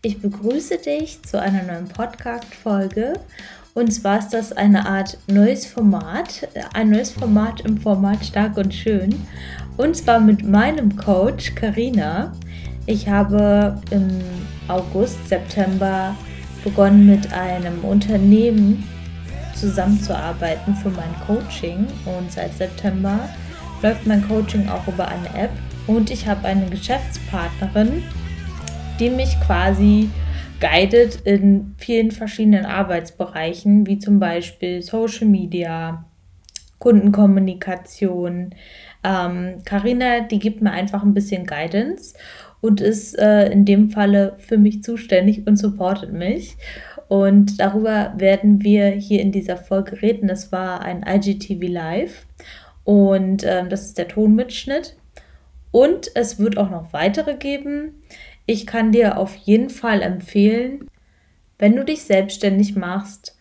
Ich begrüße dich zu einer neuen Podcast-Folge. Und zwar ist das eine Art neues Format, ein neues Format im Format Stark und Schön. Und zwar mit meinem Coach Karina. Ich habe im August, September begonnen mit einem Unternehmen zusammenzuarbeiten für mein Coaching. Und seit September läuft mein Coaching auch über eine App. Und ich habe eine Geschäftspartnerin, die mich quasi guidet in vielen verschiedenen Arbeitsbereichen, wie zum Beispiel Social Media, Kundenkommunikation. Karina, ähm, die gibt mir einfach ein bisschen Guidance und ist äh, in dem Falle für mich zuständig und supportet mich. Und darüber werden wir hier in dieser Folge reden. Das war ein IGTV Live und ähm, das ist der Tonmitschnitt. Und es wird auch noch weitere geben. Ich kann dir auf jeden Fall empfehlen, wenn du dich selbstständig machst,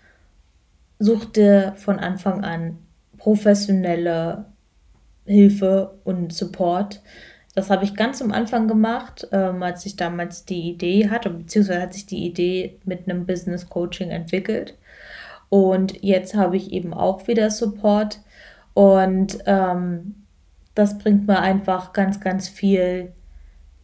such dir von Anfang an professionelle Hilfe und Support. Das habe ich ganz am Anfang gemacht, ähm, als ich damals die Idee hatte, beziehungsweise hat sich die Idee mit einem Business Coaching entwickelt. Und jetzt habe ich eben auch wieder Support. Und ähm, das bringt mir einfach ganz, ganz viel,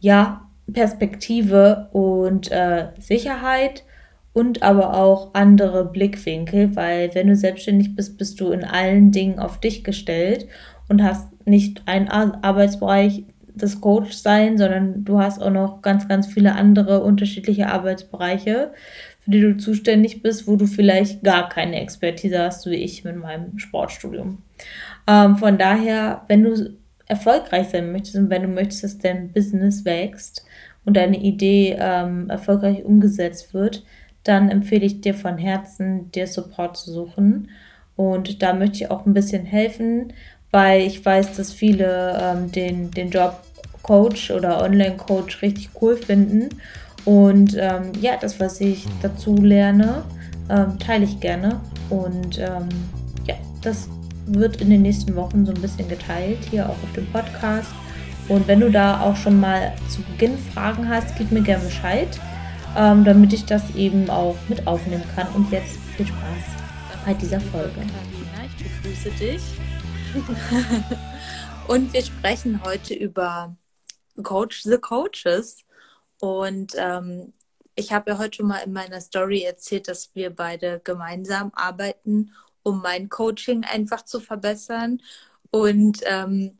ja, Perspektive und äh, Sicherheit und aber auch andere Blickwinkel, weil wenn du selbstständig bist, bist du in allen Dingen auf dich gestellt und hast nicht einen Arbeitsbereich des Coach sein, sondern du hast auch noch ganz, ganz viele andere unterschiedliche Arbeitsbereiche, für die du zuständig bist, wo du vielleicht gar keine Expertise hast, wie ich mit meinem Sportstudium. Ähm, von daher, wenn du erfolgreich sein möchtest und wenn du möchtest, dass dein Business wächst, und deine Idee ähm, erfolgreich umgesetzt wird, dann empfehle ich dir von Herzen, dir Support zu suchen. Und da möchte ich auch ein bisschen helfen, weil ich weiß, dass viele ähm, den, den Job Coach oder Online-Coach richtig cool finden. Und ähm, ja, das, was ich dazu lerne, ähm, teile ich gerne. Und ähm, ja, das wird in den nächsten Wochen so ein bisschen geteilt, hier auch auf dem Podcast. Und wenn du da auch schon mal zu Beginn Fragen hast, gib mir gerne Bescheid, ähm, damit ich das eben auch mit aufnehmen kann. Und jetzt viel Spaß bei dieser Folge. Karina, ich begrüße dich. und wir sprechen heute über Coach the Coaches. Und ähm, ich habe ja heute schon mal in meiner Story erzählt, dass wir beide gemeinsam arbeiten, um mein Coaching einfach zu verbessern. Und ähm,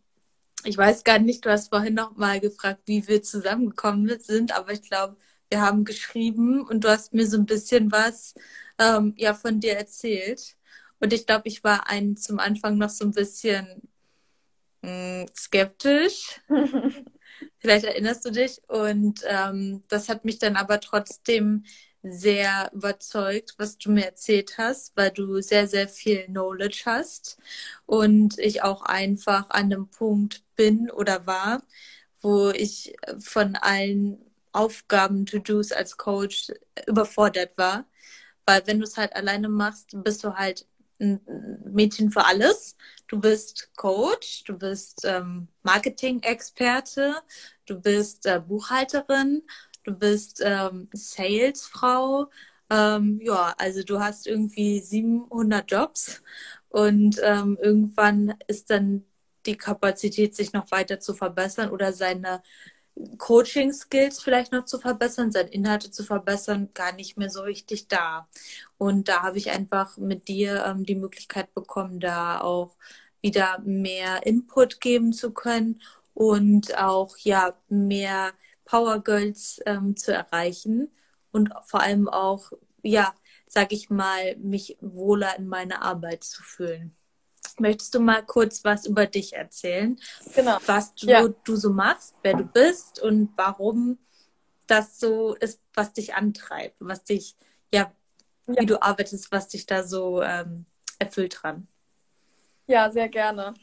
ich weiß gar nicht, du hast vorhin noch mal gefragt, wie wir zusammengekommen sind, aber ich glaube, wir haben geschrieben und du hast mir so ein bisschen was ähm, ja von dir erzählt. Und ich glaube, ich war ein zum Anfang noch so ein bisschen mh, hm, skeptisch. Vielleicht erinnerst du dich. Und ähm, das hat mich dann aber trotzdem sehr überzeugt, was du mir erzählt hast, weil du sehr, sehr viel Knowledge hast und ich auch einfach an einem Punkt bin oder war, wo ich von allen Aufgaben, To-Dos als Coach überfordert war. Weil wenn du es halt alleine machst, bist du halt ein Mädchen für alles. Du bist Coach, du bist ähm, Marketing-Experte, du bist äh, Buchhalterin du bist ähm, Salesfrau. Ähm, ja, also du hast irgendwie 700 Jobs und ähm, irgendwann ist dann die Kapazität, sich noch weiter zu verbessern oder seine Coaching-Skills vielleicht noch zu verbessern, seine Inhalte zu verbessern, gar nicht mehr so richtig da. Und da habe ich einfach mit dir ähm, die Möglichkeit bekommen, da auch wieder mehr Input geben zu können und auch ja mehr Power Girls ähm, zu erreichen und vor allem auch, ja, sag ich mal, mich wohler in meiner Arbeit zu fühlen. Möchtest du mal kurz was über dich erzählen? Genau. Was du, ja. du so machst, wer du bist und warum das so ist, was dich antreibt, was dich, ja, ja. wie du arbeitest, was dich da so ähm, erfüllt dran. Ja, sehr gerne.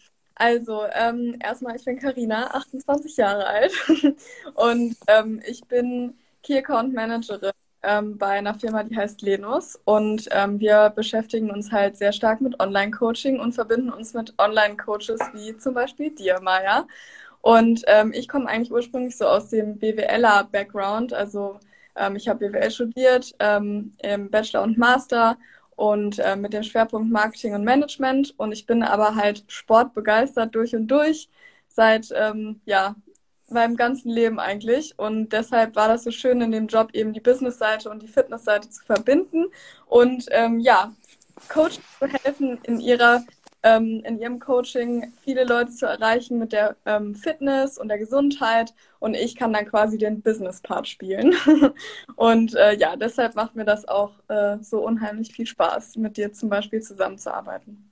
Also, ähm, erstmal, ich bin Karina, 28 Jahre alt. Und ähm, ich bin Key Account Managerin ähm, bei einer Firma, die heißt Lenus. Und ähm, wir beschäftigen uns halt sehr stark mit Online-Coaching und verbinden uns mit Online-Coaches wie zum Beispiel dir, Maya. Und ähm, ich komme eigentlich ursprünglich so aus dem BWLer-Background, also Ähm, ich habe BWL studiert ähm, im Bachelor und Master und äh, mit dem Schwerpunkt Marketing und Management. Und ich bin aber halt sportbegeistert durch und durch seit ähm, ja, meinem ganzen Leben eigentlich. Und deshalb war das so schön in dem Job eben die Business-Seite und die Fitness-Seite zu verbinden. Und ähm, ja, Coach zu helfen in ihrer ähm, in ihrem Coaching viele Leute zu erreichen mit der ähm, Fitness und der Gesundheit und ich kann dann quasi den Business-Part spielen. und äh, ja, deshalb macht mir das auch äh, so unheimlich viel Spaß, mit dir zum Beispiel zusammenzuarbeiten.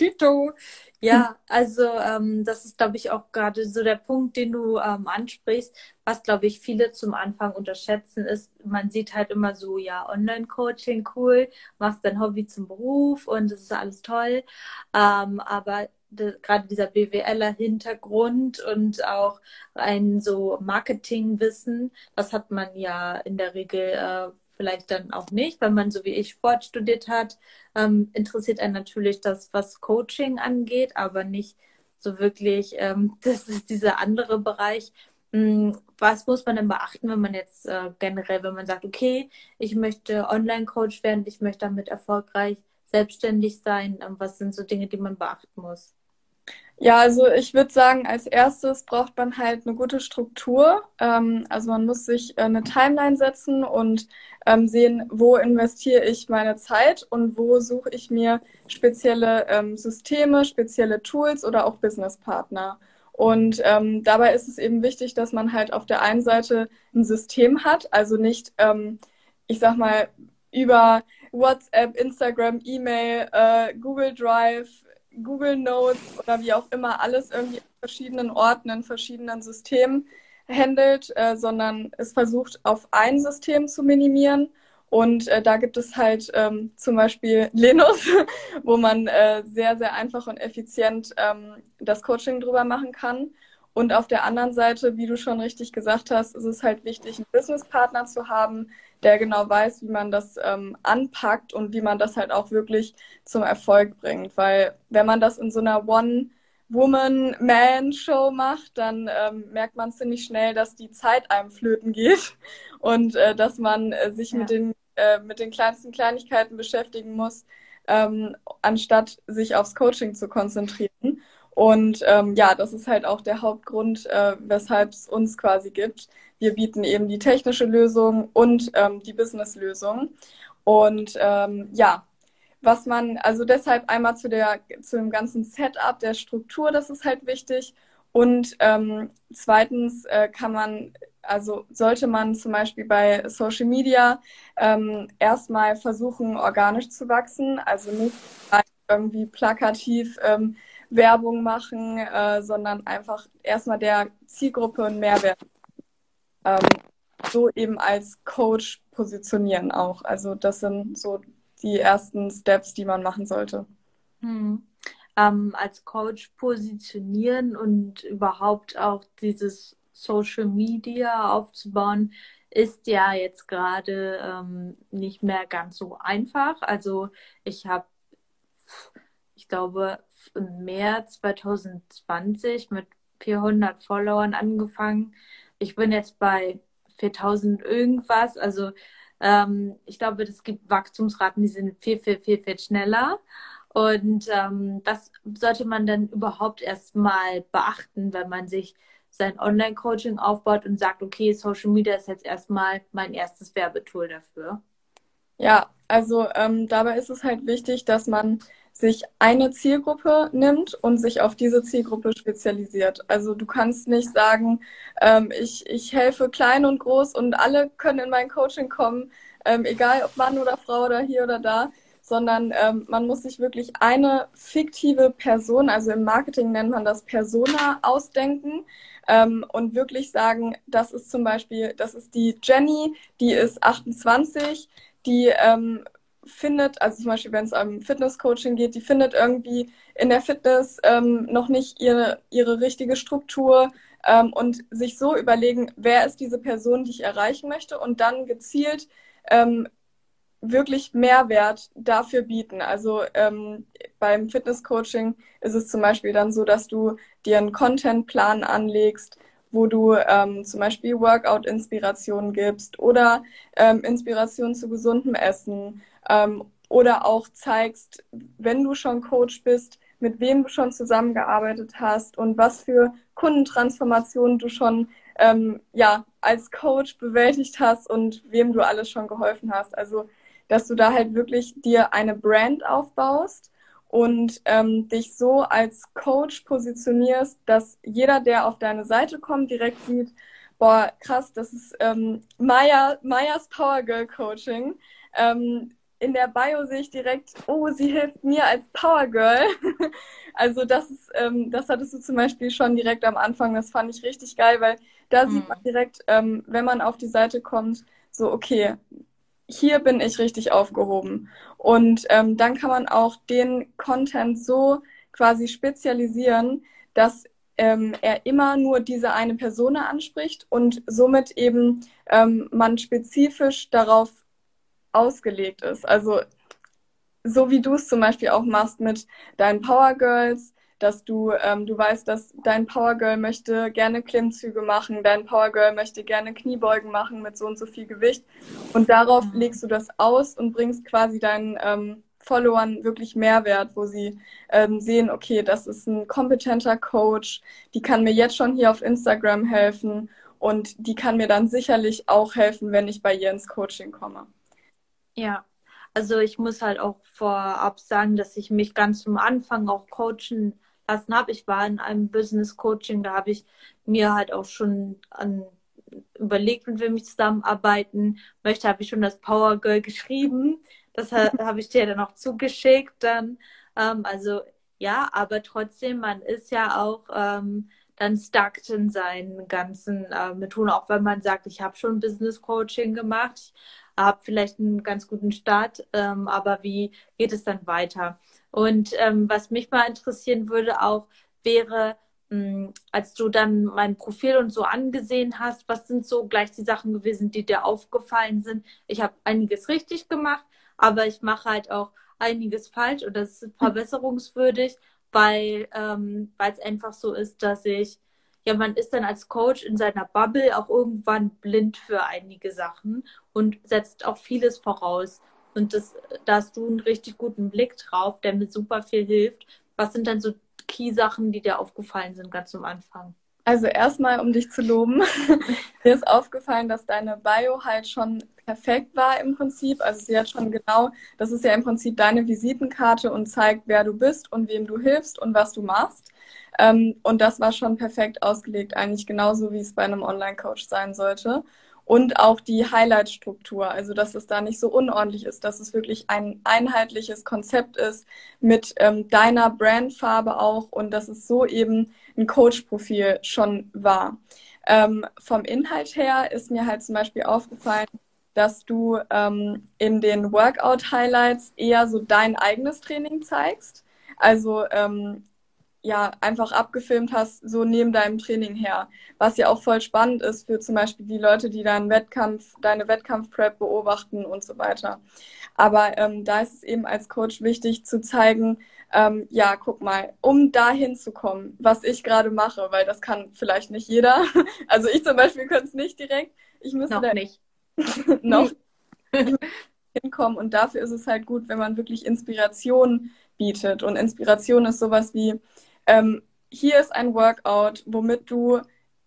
Dito. Ja, also ähm, das ist, glaube ich, auch gerade so der Punkt, den du ähm, ansprichst, was, glaube ich, viele zum Anfang unterschätzen, ist, man sieht halt immer so, ja, Online-Coaching, cool, machst dein Hobby zum Beruf und das ist alles toll. Ähm, aber gerade dieser BWLer Hintergrund und auch ein so Marketingwissen, das hat man ja in der Regel äh, vielleicht dann auch nicht, weil man so wie ich Sport studiert hat, ähm, interessiert einen natürlich das, was Coaching angeht, aber nicht so wirklich, ähm, das ist dieser andere Bereich. Hm, was muss man denn beachten, wenn man jetzt äh, generell, wenn man sagt, okay, ich möchte Online-Coach werden, ich möchte damit erfolgreich selbstständig sein? Ähm, was sind so Dinge, die man beachten muss? Ja, also ich würde sagen, als erstes braucht man halt eine gute Struktur. Ähm, also man muss sich äh, eine Timeline setzen und ähm, sehen, wo investiere ich meine Zeit und wo suche ich mir spezielle ähm, Systeme, spezielle Tools oder auch Businesspartner. Und ähm, dabei ist es eben wichtig, dass man halt auf der einen Seite ein System hat, also nicht, ähm, ich sag mal, über WhatsApp, Instagram, E-Mail, äh, Google Drive, Google Notes oder wie auch immer alles irgendwie an verschiedenen Orten, in verschiedenen Systemen handelt, äh, sondern es versucht, auf ein System zu minimieren. Und äh, da gibt es halt ähm, zum Beispiel Linux, wo man äh, sehr, sehr einfach und effizient ähm, das Coaching drüber machen kann. Und auf der anderen Seite, wie du schon richtig gesagt hast, ist es halt wichtig, einen Businesspartner zu haben, der genau weiß, wie man das ähm, anpackt und wie man das halt auch wirklich zum Erfolg bringt. Weil wenn man das in so einer One-Woman-Man-Show macht, dann ähm, merkt man ziemlich schnell, dass die Zeit einem flöten geht und äh, dass man äh, sich ja. mit, den, äh, mit den kleinsten Kleinigkeiten beschäftigen muss, ähm, anstatt sich aufs Coaching zu konzentrieren. Und ähm, ja, das ist halt auch der Hauptgrund, äh, weshalb es uns quasi gibt. Wir bieten eben die technische Lösung und ähm, die Business-Lösung. Und ähm, ja, was man, also deshalb einmal zu, der, zu dem ganzen Setup der Struktur, das ist halt wichtig. Und ähm, zweitens äh, kann man, also sollte man zum Beispiel bei Social Media ähm, erstmal versuchen, organisch zu wachsen, also nicht irgendwie plakativ ähm, Werbung machen, äh, sondern einfach erstmal der Zielgruppe einen Mehrwert ähm, so eben als Coach positionieren auch. Also das sind so die ersten Steps, die man machen sollte. Hm. Ähm, als Coach positionieren und überhaupt auch dieses Social Media aufzubauen, ist ja jetzt gerade ähm, nicht mehr ganz so einfach. Also ich habe, ich glaube, im März 2020 mit 400 Followern angefangen. Ich bin jetzt bei 4000 irgendwas. Also ähm, ich glaube, es gibt Wachstumsraten, die sind viel, viel, viel, viel schneller. Und ähm, das sollte man dann überhaupt erstmal beachten, wenn man sich sein Online-Coaching aufbaut und sagt, okay, Social Media ist jetzt erstmal mein erstes Werbetool dafür. Ja, also ähm, dabei ist es halt wichtig, dass man sich eine Zielgruppe nimmt und sich auf diese Zielgruppe spezialisiert. Also du kannst nicht sagen, ähm, ich, ich helfe klein und groß und alle können in mein Coaching kommen, ähm, egal ob Mann oder Frau oder hier oder da, sondern ähm, man muss sich wirklich eine fiktive Person, also im Marketing nennt man das Persona, ausdenken ähm, und wirklich sagen, das ist zum Beispiel, das ist die Jenny, die ist 28, die ähm, findet, also zum Beispiel, wenn es um Fitness-Coaching geht, die findet irgendwie in der Fitness ähm, noch nicht ihre, ihre richtige Struktur ähm, und sich so überlegen, wer ist diese Person, die ich erreichen möchte und dann gezielt ähm, wirklich Mehrwert dafür bieten. Also ähm, beim Fitness-Coaching ist es zum Beispiel dann so, dass du dir einen Contentplan anlegst, wo du ähm, zum Beispiel Workout-Inspirationen gibst oder ähm, Inspiration zu gesundem Essen ähm, oder auch zeigst, wenn du schon Coach bist, mit wem du schon zusammengearbeitet hast und was für Kundentransformationen du schon ähm, ja, als Coach bewältigt hast und wem du alles schon geholfen hast. Also, dass du da halt wirklich dir eine Brand aufbaust und ähm, dich so als Coach positionierst, dass jeder, der auf deine Seite kommt, direkt sieht, boah, krass, das ist ähm, Maya, Mayas Power Girl Coaching. Ähm, in der Bio sehe ich direkt, oh, sie hilft mir als Power Girl. also das ist, ähm, das hattest du zum Beispiel schon direkt am Anfang. Das fand ich richtig geil, weil da mhm. sieht man direkt, ähm, wenn man auf die Seite kommt, so okay, hier bin ich richtig aufgehoben. Und ähm, dann kann man auch den Content so quasi spezialisieren, dass ähm, er immer nur diese eine Person anspricht und somit eben ähm, man spezifisch darauf ausgelegt ist. Also so wie du es zum Beispiel auch machst mit deinen Power Girls, dass du, ähm, du weißt, dass dein Power Girl möchte gerne Klimmzüge machen, dein Power Girl möchte gerne Kniebeugen machen mit so und so viel Gewicht. Und darauf mhm. legst du das aus und bringst quasi deinen ähm, Followern wirklich Mehrwert, wo sie ähm, sehen, okay, das ist ein kompetenter Coach, die kann mir jetzt schon hier auf Instagram helfen und die kann mir dann sicherlich auch helfen, wenn ich bei ihr ins Coaching komme. Ja, also ich muss halt auch vorab sagen, dass ich mich ganz zum Anfang auch coachen lassen habe. Ich war in einem Business Coaching, da habe ich mir halt auch schon an, überlegt, mit wem ich zusammenarbeiten möchte, habe ich schon das Power Girl geschrieben. Das habe ich dir dann auch zugeschickt dann. Ähm, also ja, aber trotzdem, man ist ja auch ähm, dann stuck in seinen ganzen äh, Methoden, auch wenn man sagt, ich habe schon Business Coaching gemacht, habe vielleicht einen ganz guten Start, ähm, aber wie geht es dann weiter? Und ähm, was mich mal interessieren würde auch, wäre, mh, hm, als du dann mein Profil und so angesehen hast, was sind so gleich die Sachen gewesen, die dir aufgefallen sind? Ich habe einiges richtig gemacht, aber ich mache halt auch einiges falsch und das ist verbesserungswürdig, weil ähm, es einfach so ist, dass ich ja, man ist dann als Coach in seiner Bubble auch irgendwann blind für einige Sachen und setzt auch vieles voraus. Und das, da hast du einen richtig guten Blick drauf, der mir super viel hilft. Was sind dann so Key-Sachen, die dir aufgefallen sind ganz am Anfang? Also erstmal, um dich zu loben, mir ist aufgefallen, dass deine Bio halt schon perfekt war im Prinzip. Also sie hat schon genau, das ist ja im Prinzip deine Visitenkarte und zeigt, wer du bist und wem du hilfst und was du machst. Ähm, und das war schon perfekt ausgelegt, eigentlich genauso, wie es bei einem Online-Coach sein sollte und auch die Highlight-Struktur, also dass es da nicht so unordentlich ist, dass es wirklich ein einheitliches Konzept ist mit ähm, deiner Brandfarbe auch und dass es so eben ein Coach-Profil schon war. Ähm, vom Inhalt her ist mir halt zum Beispiel aufgefallen, dass du ähm, in den Workout-Highlights eher so dein eigenes Training zeigst. Also ähm, ja einfach abgefilmt hast, so neben deinem Training her. Was ja auch voll spannend ist für zum Beispiel die Leute, die deinen Wettkampf, deine Wettkampfprep beobachten und so weiter. Aber ähm, da ist es eben als Coach wichtig zu zeigen, ähm, ja, guck mal, um dahin zu kommen, was ich gerade mache, weil das kann vielleicht nicht jeder. Also ich zum Beispiel könnte es nicht direkt. Ich müsste noch da nicht. noch hinkommen und dafür ist es halt gut, wenn man wirklich Inspiration bietet. Und Inspiration ist sowas wie, ähm, hier ist ein Workout, womit du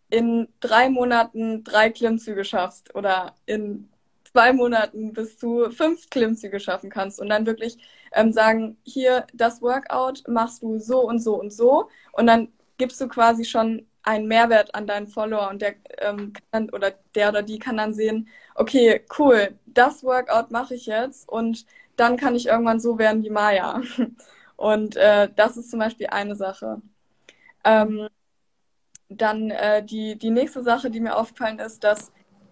in drei Monaten drei Klimmzüge schaffst oder in zwei Monaten bis zu fünf Klimmzüge schaffen kannst und dann wirklich ähm, sagen, hier, das Workout machst du so und so und so und dann gibst du quasi schon einen Mehrwert an deinen Follower und der ähm, kann, oder der oder die kann dann sehen, okay, cool, das Workout mache ich jetzt und dann kann ich irgendwann so werden wie Maya. Und äh, das ist zum Beispiel eine Sache. Ähm, dann äh, die, die nächste Sache, die mir aufgefallen ist, dass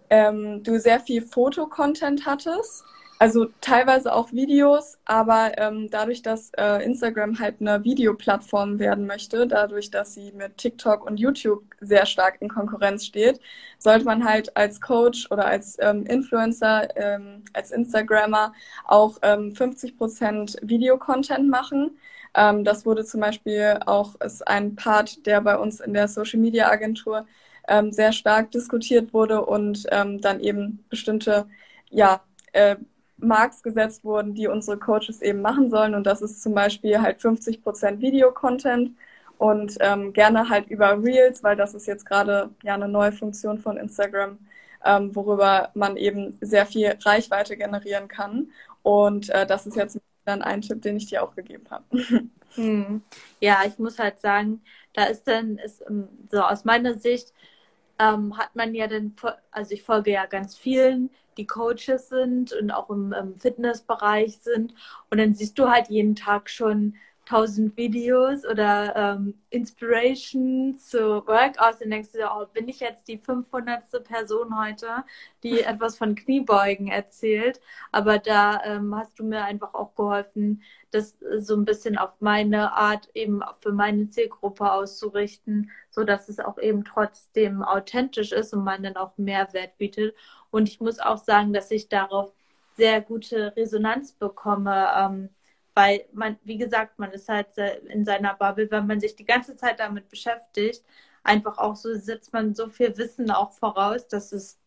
ähm, du sehr viel Fotocontent hattest. Also teilweise auch Videos, aber ähm, dadurch, dass äh, Instagram halt eine Videoplattform werden möchte, dadurch, dass sie mit TikTok und YouTube sehr stark in Konkurrenz steht, sollte man halt als Coach oder als ähm, Influencer, ähm, als Instagrammer auch ähm, 50% Videocontent machen. Ähm, das wurde zum Beispiel auch ist ein Part, der bei uns in der Social Media Agentur ähm, sehr stark diskutiert wurde und ähm, dann eben bestimmte ja, äh, Marks gesetzt wurden, die unsere Coaches eben machen sollen. Und das ist zum Beispiel halt 50 Prozent Videocontent und ähm, gerne halt über Reels, weil das ist jetzt gerade ja eine neue Funktion von Instagram, ähm, worüber man eben sehr viel Reichweite generieren kann. Und äh, das ist jetzt dann ein Tipp, den ich dir auch gegeben habe. Hm. Ja, ich muss halt sagen, da ist dann, ist, ähm, so aus meiner Sicht, ähm, hat man ja dann, also ich folge ja ganz vielen, die Coaches sind und auch im, im Fitnessbereich sind. Und dann siehst du halt jeden Tag schon tausend Videos oder ähm, Inspirations zu Workouts und denkst du, oh, bin ich jetzt die 500. Person heute, die etwas von Kniebeugen erzählt. Aber da ähm, hast du mir einfach auch geholfen, das so ein bisschen auf meine Art eben für meine Zielgruppe auszurichten, so dass es auch eben trotzdem authentisch ist und man dann auch Mehrwert bietet. Und ich muss auch sagen, dass ich darauf sehr gute Resonanz bekomme. Ähm, weil man, wie gesagt, man ist halt in seiner Bubble, wenn man sich die ganze Zeit damit beschäftigt, einfach auch so setzt man so viel Wissen auch voraus, dass es,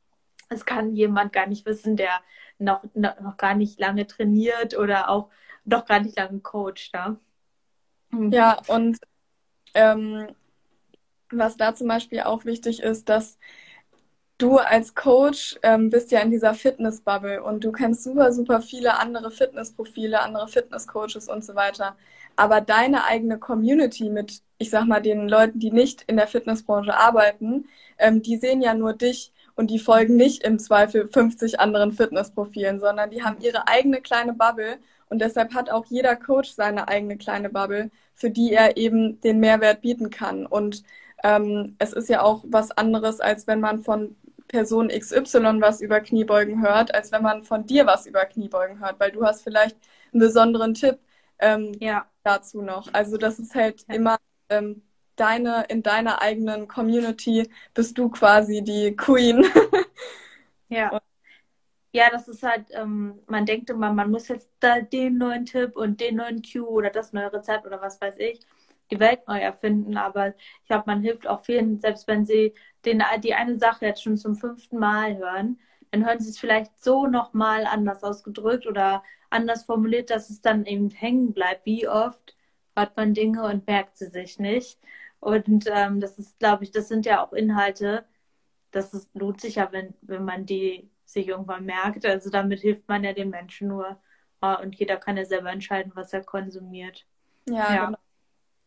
es kann jemand gar nicht wissen, der noch, noch gar nicht lange trainiert oder auch noch gar nicht lange coacht. Ja, ja und ähm, was da zum Beispiel auch wichtig ist, dass du als Coach ähm, bist ja in dieser Fitness-Bubble und du kennst super, super viele andere Fitnessprofile, andere Fitnesscoaches und so weiter. Aber deine eigene Community mit, ich sag mal, den Leuten, die nicht in der Fitnessbranche arbeiten, ähm, die sehen ja nur dich und die folgen nicht im Zweifel 50 anderen Fitnessprofilen, sondern die haben ihre eigene kleine Bubble und deshalb hat auch jeder Coach seine eigene kleine Bubble, für die er eben den Mehrwert bieten kann. Und ähm, es ist ja auch was anderes, als wenn man von Person XY was über Kniebeugen hört, als wenn man von dir was über Kniebeugen hört, weil du hast vielleicht einen besonderen Tipp ähm, ja. dazu noch. Also das ist halt ja. immer ähm, deine, in deiner eigenen Community bist du quasi die Queen. ja. Und ja, das ist halt, ähm, man denkt immer, man muss jetzt da den neuen Tipp und den neuen Cue oder das neue Rezept oder was weiß ich die Welt neu erfinden. Aber ich glaube, man hilft auch vielen, selbst wenn sie den, die eine Sache jetzt schon zum fünften Mal hören, dann hören sie es vielleicht so nochmal anders ausgedrückt oder anders formuliert, dass es dann eben hängen bleibt. Wie oft hört man Dinge und merkt sie sich nicht? Und ähm, das ist, glaube ich, das sind ja auch Inhalte, das ist, lohnt sich ja, wenn, wenn man die sich irgendwann merkt. Also damit hilft man ja den Menschen nur. Ah, und jeder kann ja selber entscheiden, was er konsumiert. Ja, ja. Genau.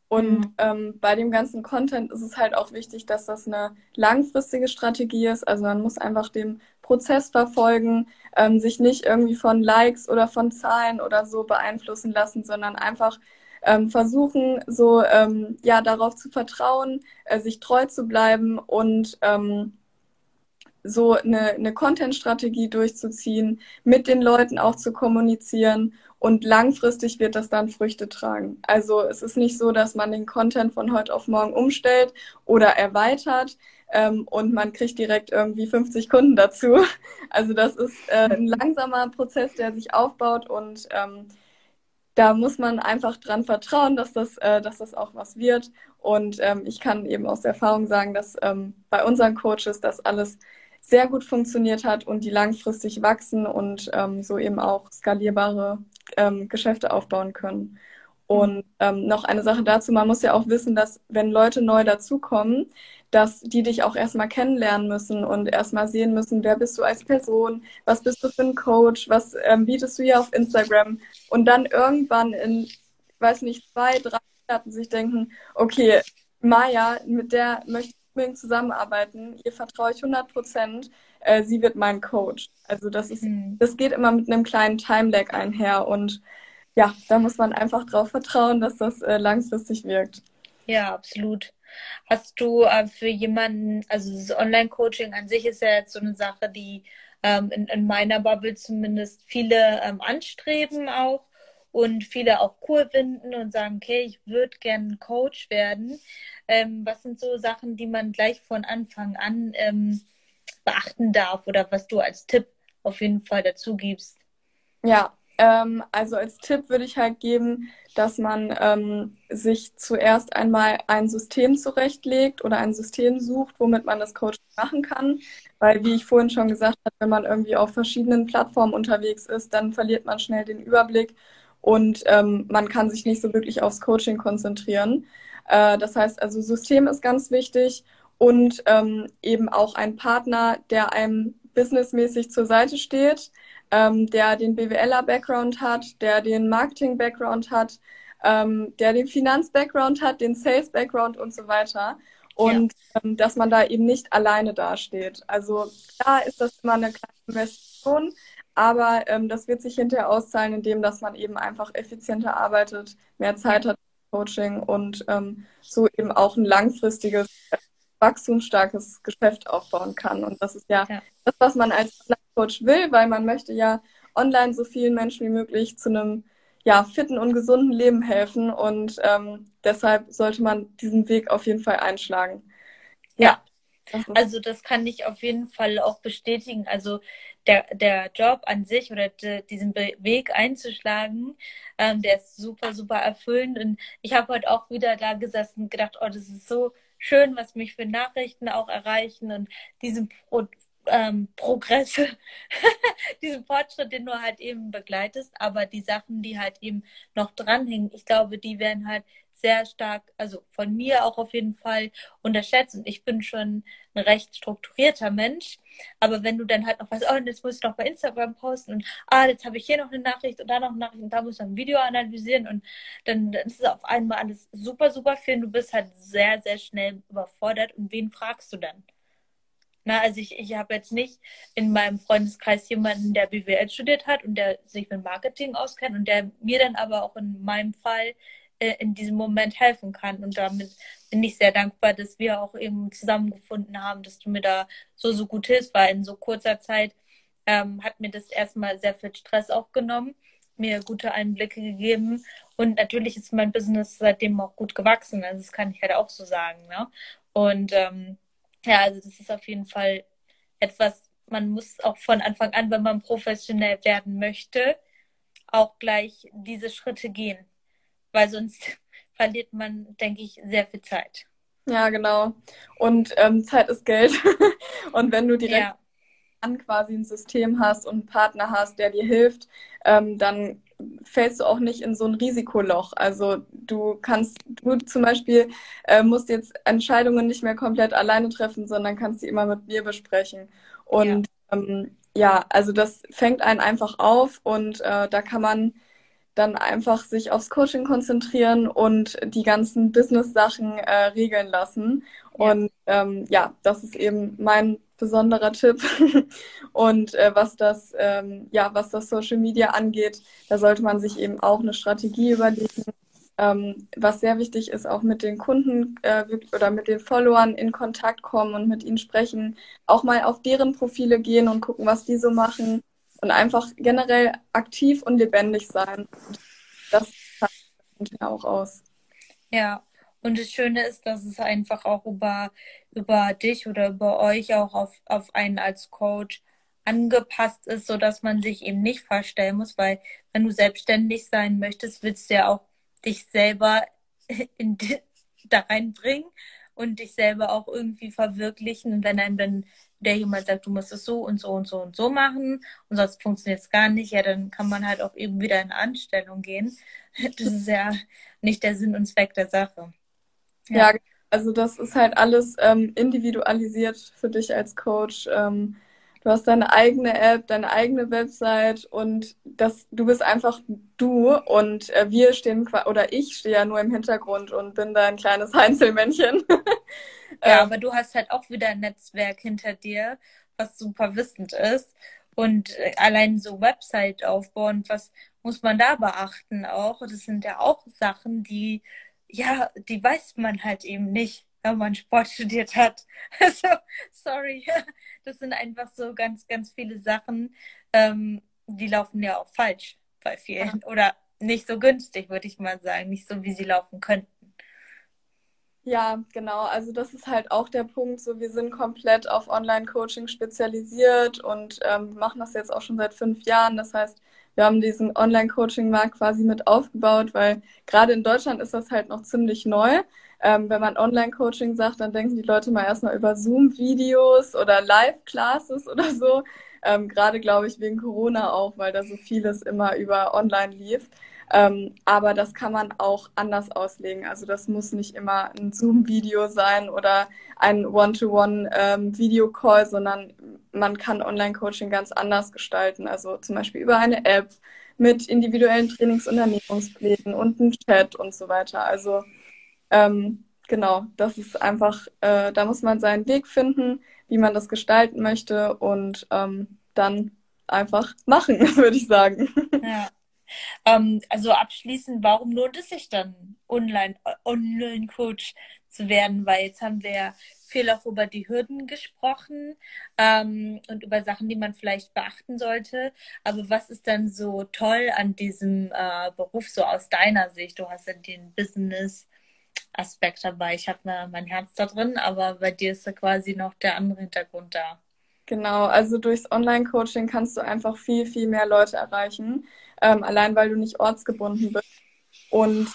Und mhm. ähm, bei dem ganzen Content ist es halt auch wichtig, dass das eine langfristige Strategie ist. Also man muss einfach dem Prozess verfolgen, ähm, sich nicht irgendwie von Likes oder von Zahlen oder so beeinflussen lassen, sondern einfach ähm, versuchen, so ähm, ja darauf zu vertrauen, äh, sich treu zu bleiben und ähm, so eine, eine Content-Strategie durchzuziehen, mit den Leuten auch zu kommunizieren und langfristig wird das dann Früchte tragen. Also es ist nicht so, dass man den Content von heute auf morgen umstellt oder erweitert ähm, und man kriegt direkt irgendwie 50 Kunden dazu. Also das ist äh, ein langsamer Prozess, der sich aufbaut und ähm, da muss man einfach dran vertrauen, dass das, äh, dass das auch was wird. Und ähm, ich kann eben aus Erfahrung sagen, dass ähm, bei unseren Coaches das alles sehr gut funktioniert hat und die langfristig wachsen und ähm, so eben auch skalierbare ähm, Geschäfte aufbauen können. Und ähm, noch eine Sache dazu, man muss ja auch wissen, dass wenn Leute neu dazukommen, dass die dich auch erstmal kennenlernen müssen und erstmal sehen müssen, wer bist du als Person, was bist du für ein Coach, was ähm, bietest du hier auf Instagram und dann irgendwann in, weiß nicht, zwei, drei Monaten sich denken, okay, Maya, mit der möchte unbedingt zusammenarbeiten. Ihr vertraue ich 100 Prozent. Äh, sie wird mein Coach. Also das ist, mhm. das geht immer mit einem kleinen Time-Lag einher und ja, da muss man einfach drauf vertrauen, dass das äh, langfristig wirkt. Ja, absolut. Hast du äh, für jemanden, also das Online-Coaching an sich ist ja jetzt so eine Sache, die ähm, in, in, meiner Bubble zumindest viele ähm, anstreben auch und viele auch cool finden und sagen, okay, ich würde gerne Coach werden. Ähm, was sind so Sachen, die man gleich von Anfang an ähm, beachten darf oder was du als Tipp auf jeden Fall dazu gibst? Ja, Ähm, also als Tipp würde ich halt geben, dass man ähm, sich zuerst einmal ein System zurechtlegt oder ein System sucht, womit man das Coaching machen kann. Weil, wie ich vorhin schon gesagt habe, wenn man irgendwie auf verschiedenen Plattformen unterwegs ist, dann verliert man schnell den Überblick und ähm, man kann sich nicht so wirklich aufs Coaching konzentrieren. Äh, das heißt also, System ist ganz wichtig und ähm, eben auch ein Partner, der einem businessmäßig zur Seite steht, ähm, der den BWLer-Background hat, der den Marketing-Background hat, ähm, der den Finanz-Background hat, den Sales-Background und so weiter. Und ja. ähm, dass man da eben nicht alleine dasteht. Also klar ist das immer eine kleine Investition, aber ähm, das wird sich hinterher auszahlen, indem dass man eben einfach effizienter arbeitet, mehr Zeit hat Coaching und ähm, so eben auch ein langfristiges, wachstumsstarkes Geschäft aufbauen kann. Und das ist ja, ja. das, was man als Online-Coach will, weil man möchte ja online so vielen Menschen wie möglich zu einem ja, fitten und gesunden Leben helfen. Und ähm, deshalb sollte man diesen Weg auf jeden Fall einschlagen. Ja. Also das kann ich auf jeden Fall auch bestätigen. Also der, der Job an sich oder de, diesen Be Weg einzuschlagen, ähm, der ist super, super erfüllend. Und ich habe heute auch wieder da gesessen und gedacht, oh, das ist so schön, was mich für Nachrichten auch erreichen und diesen Pro ähm, Progress, diesen Fortschritt, den du halt eben begleitest, aber die Sachen, die halt eben noch dranhängen, ich glaube, die werden halt sehr stark, also von mir auch auf jeden Fall unterschätzt. Und ich bin schon ein recht strukturierter Mensch. Aber wenn du dann halt noch was, oh, jetzt muss ich noch bei Instagram posten und ah, jetzt habe ich hier noch eine Nachricht und da noch eine Nachricht und da muss ich ein Video analysieren und dann, dann ist es auf einmal alles super, super viel und du bist halt sehr, sehr schnell überfordert. Und wen fragst du dann? Na, also ich, ich habe jetzt nicht in meinem Freundeskreis jemanden, der BWL studiert hat und der sich mit Marketing auskennt und der mir dann aber auch in meinem Fall äh, in diesem Moment helfen kann. Und damit bin ich sehr dankbar, dass wir auch eben zusammengefunden haben, dass du mir da so, so gut hilfst, weil in so kurzer Zeit ähm, hat mir das erstmal sehr viel Stress auch genommen, mir gute Einblicke gegeben. Und natürlich ist mein Business seitdem auch gut gewachsen. Also das kann ich halt auch so sagen. Ne? Und ähm, ja, also das ist auf jeden Fall etwas, man muss auch von Anfang an, wenn man professionell werden möchte, auch gleich diese Schritte gehen weil sonst verliert man, denke ich, sehr viel Zeit. Ja, genau. Und ähm, Zeit ist Geld. und wenn du direkt ja. an quasi ein System hast und einen Partner hast, der dir hilft, ähm, dann fällst du auch nicht in so ein Risikoloch. Also du kannst, du zum Beispiel äh, musst jetzt Entscheidungen nicht mehr komplett alleine treffen, sondern kannst sie immer mit mir besprechen. Und ja, ähm, ja also das fängt einen einfach auf und äh, da kann man dann einfach sich aufs Coaching konzentrieren und die ganzen Business-Sachen äh, regeln lassen. Ja. Und ähm, ja, das ist eben mein besonderer Tipp. und äh, was das, ähm, ja, was das Social Media angeht, da sollte man sich eben auch eine Strategie überlegen. Ähm, was sehr wichtig ist, auch mit den Kunden äh, oder mit den Followern in Kontakt kommen und mit ihnen sprechen, auch mal auf deren Profile gehen und gucken, was die so machen und einfach generell aktiv und lebendig sein. Das zeichnet auch aus. Ja, und das Schöne ist, dass es einfach auch über, über dich oder über euch auch auf, auf einen als Coach angepasst ist, sodass man sich eben nicht verstellen muss, weil wenn du selbstständig sein möchtest, willst du ja auch dich selber in, da reinbringen und dich selber auch irgendwie verwirklichen. Und wenn einem dann der jemand sagt, du musst es so und so und so und so machen und sonst funktioniert es gar nicht, ja, dann kann man halt auch eben wieder in Anstellung gehen. Das ist ja nicht der Sinn und Zweck der Sache. Ja, ja also das ist halt alles ähm, individualisiert für dich als Coach. Ähm, du hast deine eigene App, deine eigene Website und das, du bist einfach du und äh, wir stehen oder ich stehe ja nur im Hintergrund und bin da ein kleines Einzelmännchen. Ja, ähm, aber du hast halt auch wieder ein Netzwerk hinter dir, was super wissend ist. Und äh, allein so Website aufbauen, was muss man da beachten auch? Das sind ja auch Sachen, die, ja, die weiß man halt eben nicht, wenn man Sport studiert hat. Also, sorry. Das sind einfach so ganz, ganz viele Sachen, ähm, die laufen ja auch falsch bei vielen. Ja. Oder nicht so günstig, würde ich mal sagen. Nicht so, wie sie laufen könnten. Ja, genau. Also das ist halt auch der Punkt. So, wir sind komplett auf Online-Coaching spezialisiert und ähm, machen das jetzt auch schon seit fünf Jahren. Das heißt, wir haben diesen Online-Coaching-Markt quasi mit aufgebaut, weil gerade in Deutschland ist das halt noch ziemlich neu. Ähm, wenn man Online-Coaching sagt, dann denken die Leute mal erstmal über Zoom-Videos oder Live-Classes oder so. Ähm, gerade glaube ich wegen Corona auch, weil da so vieles immer über online lief. Ähm, aber das kann man auch anders auslegen. Also das muss nicht immer ein Zoom-Video sein oder ein One-to-One-Video-Call, ähm, sondern man kann Online-Coaching ganz anders gestalten. Also zum Beispiel über eine App mit individuellen Trainings- und Ernährungsplänen und einem Chat und so weiter. Also ähm, genau, das ist einfach, äh, da muss man seinen Weg finden, wie man das gestalten möchte und ähm, dann einfach machen, würde ich sagen. Ja. Ähm, also abschließend, warum lohnt es sich dann, Online-Coach zu werden? Weil jetzt haben wir viel auch über die Hürden gesprochen ähm, und über Sachen, die man vielleicht beachten sollte. Aber was ist dann so toll an diesem äh, Beruf, so aus deiner Sicht? Du hast ja den Business-Aspekt dabei. Ich habe mein Herz da drin, aber bei dir ist da quasi noch der andere Hintergrund da. Genau, also durchs Online-Coaching kannst du einfach viel, viel mehr Leute erreichen, ähm, allein weil du nicht ortsgebunden bist. Und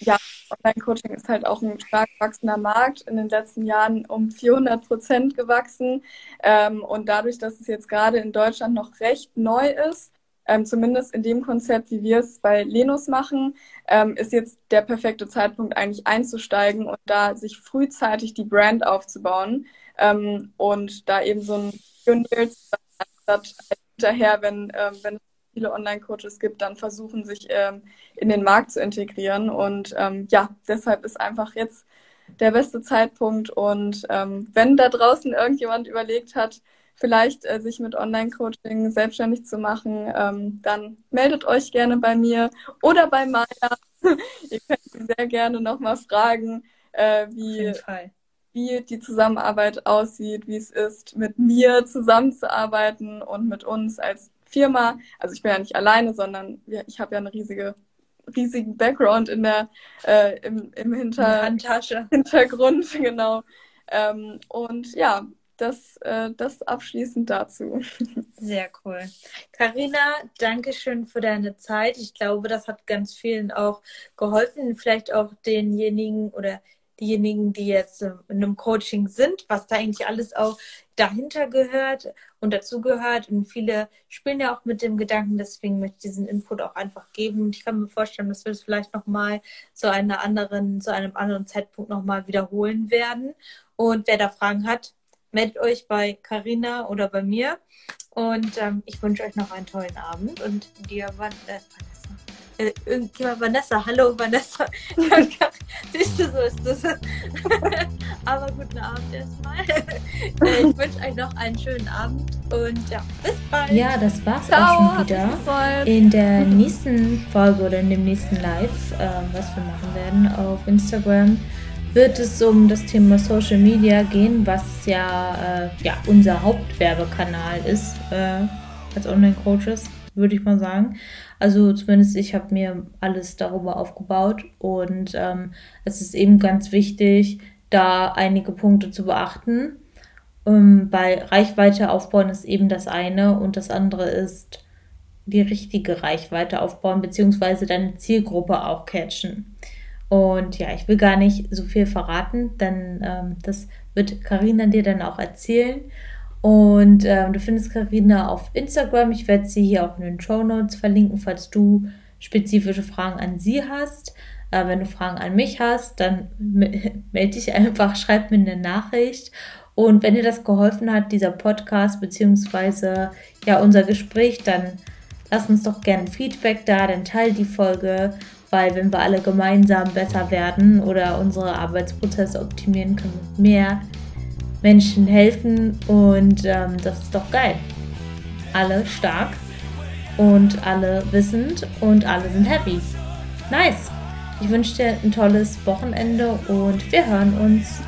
ja, Online-Coaching ist halt auch ein stark wachsender Markt, in den letzten Jahren um 400 Prozent gewachsen. Ähm, und dadurch, dass es jetzt gerade in Deutschland noch recht neu ist, ähm, zumindest in dem Konzept, wie wir es bei Lenus machen, ähm, ist jetzt der perfekte Zeitpunkt eigentlich einzusteigen und da sich frühzeitig die Brand aufzubauen ähm, und da eben so ein Pionier anstatt hinterher, wenn, ähm, wenn es viele Online-Coaches gibt, dann versuchen, sich ähm, in den Markt zu integrieren. Und ähm, ja, deshalb ist einfach jetzt der beste Zeitpunkt. Und ähm, wenn da draußen irgendjemand überlegt hat, vielleicht äh, sich mit Online-Coaching selbstständig zu machen, ähm, dann meldet euch gerne bei mir oder bei Maya. Ihr könnt sie sehr gerne nochmal fragen, äh, wie, wie die Zusammenarbeit aussieht, wie es ist, mit mir zusammenzuarbeiten und mit uns als Firma. Also ich bin ja nicht alleine, sondern ich habe ja eine riesige riesigen Background in der äh, im, im Hinter Hintergrund, genau. Ähm, und ja, das, äh, das abschließend dazu. Sehr cool. Karina, danke schön für deine Zeit. Ich glaube, das hat ganz vielen auch geholfen, vielleicht auch denjenigen oder diejenigen, die jetzt in einem Coaching sind, was da eigentlich alles auch dahinter gehört und dazu gehört. Und viele spielen ja auch mit dem Gedanken, deswegen möchte ich diesen Input auch einfach geben. Und ich kann mir vorstellen, dass wir es vielleicht nochmal zu einer anderen, zu einem anderen Zeitpunkt nochmal wiederholen werden. Und wer da Fragen hat, meldet euch bei Carina oder bei mir. Und ähm, ich wünsche euch noch einen tollen Abend und dir, Van äh, äh, irgendjemand Vanessa. Hallo Vanessa. Siehst du, so ist das. Aber guten Abend erstmal. Äh, ich wünsche euch noch einen schönen Abend und ja, bis bald. Ja, das war's Ciao, auch schon wieder. In der nächsten Folge oder in dem nächsten Live, äh, was wir machen werden auf Instagram, wird es um das Thema Social Media gehen, was ja, äh, ja unser Hauptwerbekanal ist äh, als Online-Coaches, würde ich mal sagen. Also zumindest ich habe mir alles darüber aufgebaut und ähm, es ist eben ganz wichtig, da einige Punkte zu beachten. Ähm, bei Reichweite aufbauen ist eben das eine und das andere ist die richtige Reichweite aufbauen, beziehungsweise deine Zielgruppe auch catchen. Und ja, ich will gar nicht so viel verraten, denn ähm, das wird Karina dir dann auch erzählen. Und äh, du findest Karina auf Instagram. Ich werde sie hier auch in den Show Notes verlinken, falls du spezifische Fragen an sie hast. Äh, wenn du Fragen an mich hast, dann melde dich einfach, schreib mir eine Nachricht. Und wenn dir das geholfen hat, dieser Podcast beziehungsweise ja unser Gespräch, dann lass uns doch gerne Feedback da, dann teile die Folge, weil wenn wir alle gemeinsam besser werden oder unsere Arbeitsprozesse optimieren, können wir mehr Menschen helfen und ähm, das ist doch geil. Alle stark und alle wissend und alle sind happy. Nice. Ich wünsche dir ein tolles Wochenende und wir hören uns.